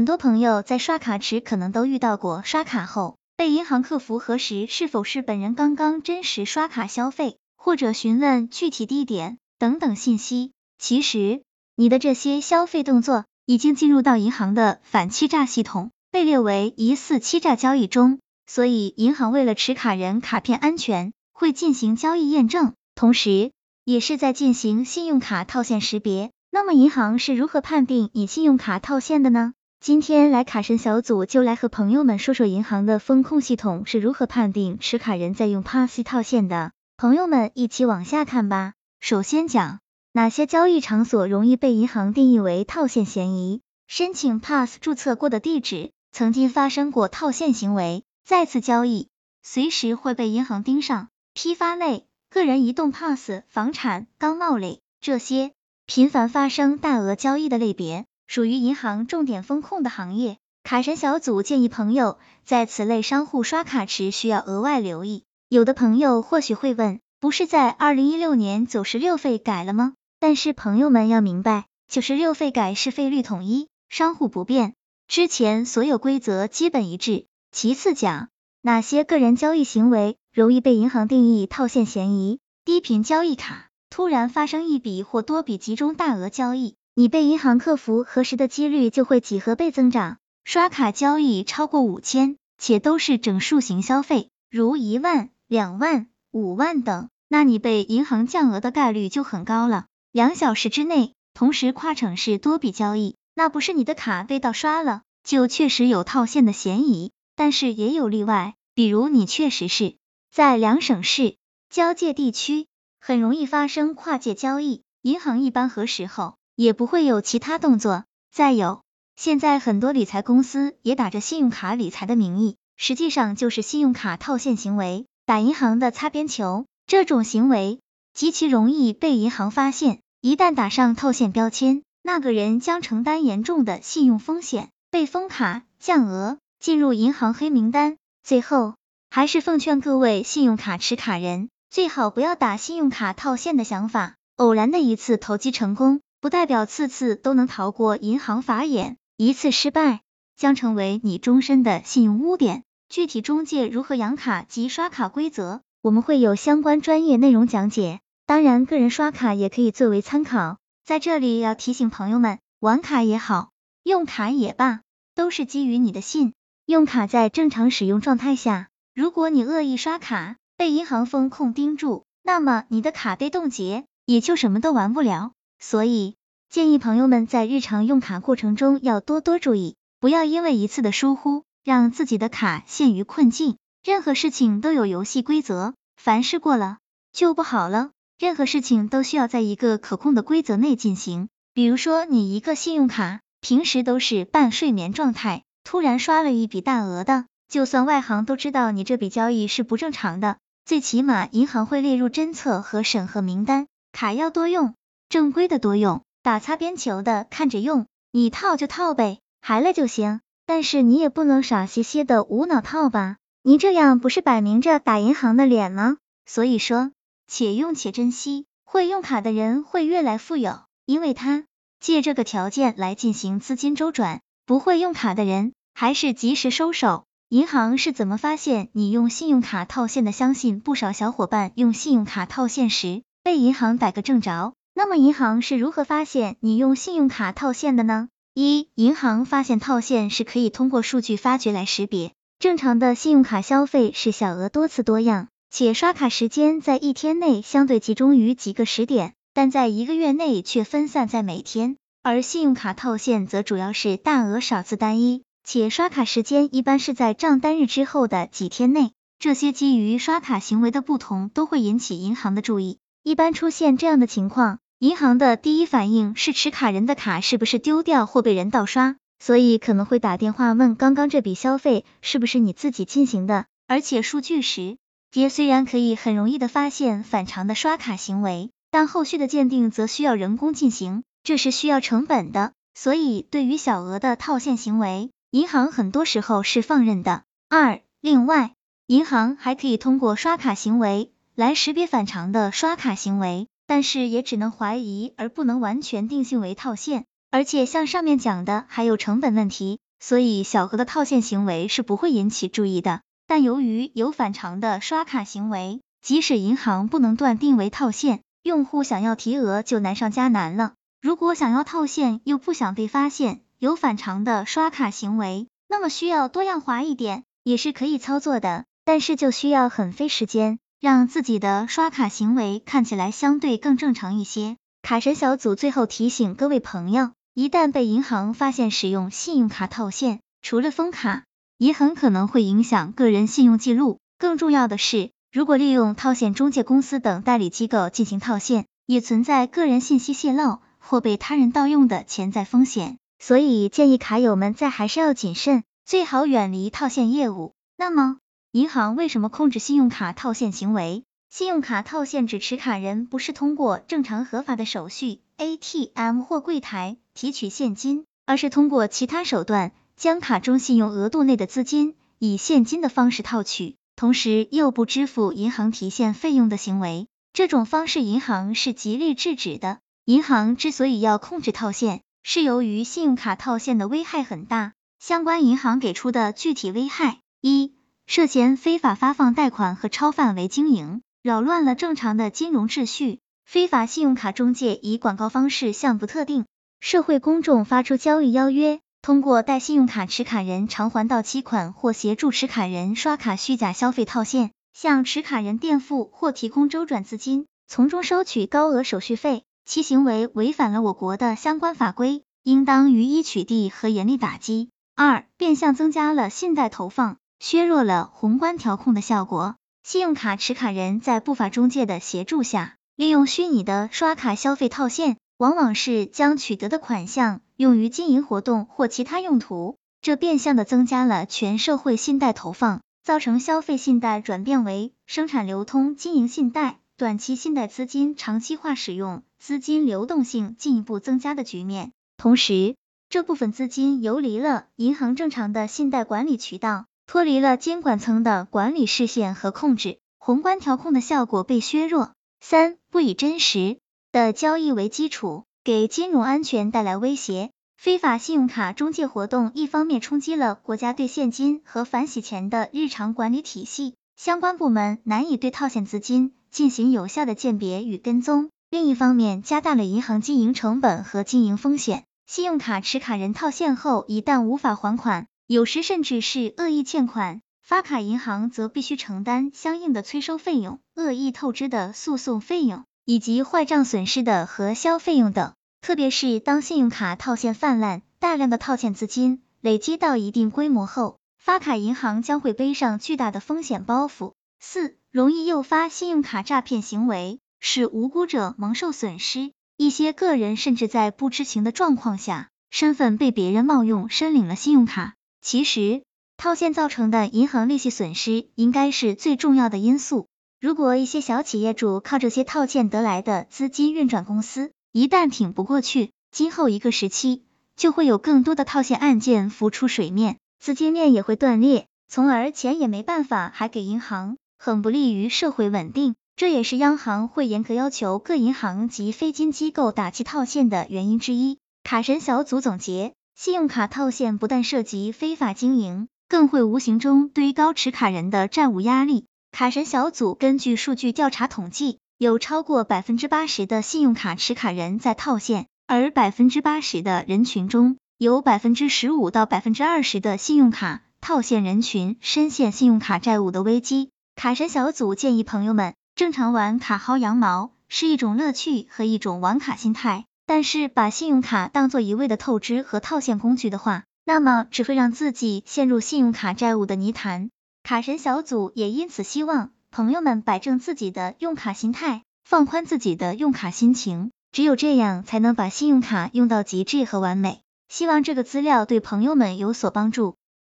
很多朋友在刷卡时可能都遇到过，刷卡后被银行客服核实是否是本人刚刚真实刷卡消费，或者询问具体地点等等信息。其实，你的这些消费动作已经进入到银行的反欺诈系统，被列为疑似欺诈交易中。所以，银行为了持卡人卡片安全，会进行交易验证，同时也是在进行信用卡套现识别。那么，银行是如何判定你信用卡套现的呢？今天来卡神小组就来和朋友们说说银行的风控系统是如何判定持卡人在用 Pass 套现的。朋友们一起往下看吧。首先讲哪些交易场所容易被银行定义为套现嫌疑？申请 Pass 注册过的地址，曾经发生过套现行为，再次交易，随时会被银行盯上。批发类、个人移动 Pass、房产、钢贸类这些频繁发生大额交易的类别。属于银行重点风控的行业，卡神小组建议朋友在此类商户刷卡时需要额外留意。有的朋友或许会问，不是在二零一六年九十六费改了吗？但是朋友们要明白，九十六费改是费率统一，商户不变，之前所有规则基本一致。其次讲哪些个人交易行为容易被银行定义套现嫌疑？低频交易卡突然发生一笔或多笔集中大额交易。你被银行客服核实的几率就会几何倍增长。刷卡交易超过五千，且都是整数型消费，如一万、两万、五万等，那你被银行降额的概率就很高了。两小时之内同时跨城市多笔交易，那不是你的卡被盗刷了，就确实有套现的嫌疑。但是也有例外，比如你确实是在两省市交界地区，很容易发生跨界交易，银行一般核实后。也不会有其他动作。再有，现在很多理财公司也打着信用卡理财的名义，实际上就是信用卡套现行为，打银行的擦边球。这种行为极其容易被银行发现，一旦打上套现标签，那个人将承担严重的信用风险，被封卡、降额、进入银行黑名单。最后，还是奉劝各位信用卡持卡人，最好不要打信用卡套现的想法。偶然的一次投机成功。不代表次次都能逃过银行法眼，一次失败将成为你终身的信用污点。具体中介如何养卡及刷卡规则，我们会有相关专业内容讲解。当然，个人刷卡也可以作为参考。在这里要提醒朋友们，玩卡也好，用卡也罢，都是基于你的信用卡在正常使用状态下。如果你恶意刷卡，被银行风控盯住，那么你的卡被冻结，也就什么都玩不了。所以，建议朋友们在日常用卡过程中要多多注意，不要因为一次的疏忽，让自己的卡陷于困境。任何事情都有游戏规则，凡事过了就不好了。任何事情都需要在一个可控的规则内进行。比如说，你一个信用卡平时都是半睡眠状态，突然刷了一笔大额的，就算外行都知道你这笔交易是不正常的，最起码银行会列入侦测和审核名单。卡要多用。正规的多用，打擦边球的看着用，你套就套呗，还了就行。但是你也不能傻兮兮的无脑套吧，你这样不是摆明着打银行的脸吗？所以说，且用且珍惜，会用卡的人会越来富有，因为他借这个条件来进行资金周转；不会用卡的人，还是及时收手。银行是怎么发现你用信用卡套现的？相信不少小伙伴用信用卡套现时，被银行逮个正着。那么银行是如何发现你用信用卡套现的呢？一、银行发现套现是可以通过数据发掘来识别。正常的信用卡消费是小额多次多样，且刷卡时间在一天内相对集中于几个时点，但在一个月内却分散在每天。而信用卡套现则主要是大额少次单一，且刷卡时间一般是在账单日之后的几天内。这些基于刷卡行为的不同，都会引起银行的注意。一般出现这样的情况，银行的第一反应是持卡人的卡是不是丢掉或被人盗刷，所以可能会打电话问刚刚这笔消费是不是你自己进行的。而且数据时，也虽然可以很容易的发现反常的刷卡行为，但后续的鉴定则需要人工进行，这是需要成本的。所以对于小额的套现行为，银行很多时候是放任的。二，另外，银行还可以通过刷卡行为。来识别反常的刷卡行为，但是也只能怀疑，而不能完全定性为套现。而且像上面讲的，还有成本问题，所以小额的套现行为是不会引起注意的。但由于有反常的刷卡行为，即使银行不能断定为套现，用户想要提额就难上加难了。如果想要套现又不想被发现有反常的刷卡行为，那么需要多样化一点也是可以操作的，但是就需要很费时间，让自己的刷卡行为看起来相对更正常一些。卡神小组最后提醒各位朋友，一旦被银行发现使用信用卡套现，除了封卡，也很可能会影响个人信用记录。更重要的是，如果利用套现中介公司等代理机构进行套现，也存在个人信息泄露。或被他人盗用的潜在风险，所以建议卡友们在还是要谨慎，最好远离套现业务。那么，银行为什么控制信用卡套现行为？信用卡套现指持卡人不是通过正常合法的手续 ATM 或柜台提取现金，而是通过其他手段将卡中信用额度内的资金以现金的方式套取，同时又不支付银行提现费用的行为。这种方式，银行是极力制止的。银行之所以要控制套现，是由于信用卡套现的危害很大。相关银行给出的具体危害：一、涉嫌非法发放贷款和超范围经营，扰乱了正常的金融秩序；非法信用卡中介以广告方式向不特定社会公众发出交易邀约，通过代信用卡持卡人偿还到期款或协助持卡人刷卡虚假消费套现，向持卡人垫付或提供周转资金，从中收取高额手续费。其行为违反了我国的相关法规，应当予以取缔和严厉打击。二、变相增加了信贷投放，削弱了宏观调控的效果。信用卡持卡人在不法中介的协助下，利用虚拟的刷卡消费套现，往往是将取得的款项用于经营活动或其他用途，这变相的增加了全社会信贷投放，造成消费信贷转变为生产流通经营信贷。短期信贷资金长期化使用，资金流动性进一步增加的局面。同时，这部分资金游离了银行正常的信贷管理渠道，脱离了监管层的管理视线和控制，宏观调控的效果被削弱。三、不以真实的交易为基础，给金融安全带来威胁。非法信用卡中介活动一方面冲击了国家对现金和反洗钱的日常管理体系，相关部门难以对套现资金。进行有效的鉴别与跟踪，另一方面加大了银行经营成本和经营风险。信用卡持卡人套现后，一旦无法还款，有时甚至是恶意欠款，发卡银行则必须承担相应的催收费用、恶意透支的诉讼费用以及坏账损失的核销费用等。特别是当信用卡套现泛滥，大量的套现资金累积到一定规模后，发卡银行将会背上巨大的风险包袱。四。容易诱发信用卡诈骗行为，使无辜者蒙受损失。一些个人甚至在不知情的状况下，身份被别人冒用申领了信用卡。其实，套现造成的银行利息损失应该是最重要的因素。如果一些小企业主靠这些套现得来的资金运转公司，一旦挺不过去，今后一个时期就会有更多的套现案件浮出水面，资金链也会断裂，从而钱也没办法还给银行。很不利于社会稳定，这也是央行会严格要求各银行及非金机构打击套现的原因之一。卡神小组总结，信用卡套现不但涉及非法经营，更会无形中堆高持卡人的债务压力。卡神小组根据数据调查统计，有超过百分之八十的信用卡持卡人在套现，而百分之八十的人群中，有百分之十五到百分之二十的信用卡套现人群深陷信用卡债务的危机。卡神小组建议朋友们，正常玩卡薅羊毛是一种乐趣和一种玩卡心态，但是把信用卡当做一味的透支和套现工具的话，那么只会让自己陷入信用卡债务的泥潭。卡神小组也因此希望朋友们摆正自己的用卡心态，放宽自己的用卡心情，只有这样才能把信用卡用到极致和完美。希望这个资料对朋友们有所帮助。